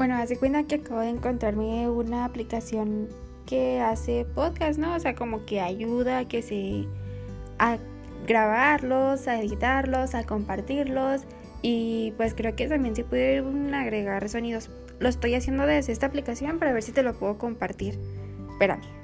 Bueno, hace cuenta que acabo de encontrarme una aplicación que hace podcast, ¿no? O sea, como que ayuda a que se... a grabarlos, a editarlos, a compartirlos y pues creo que también se puede agregar sonidos. Lo estoy haciendo desde esta aplicación para ver si te lo puedo compartir. Espérame.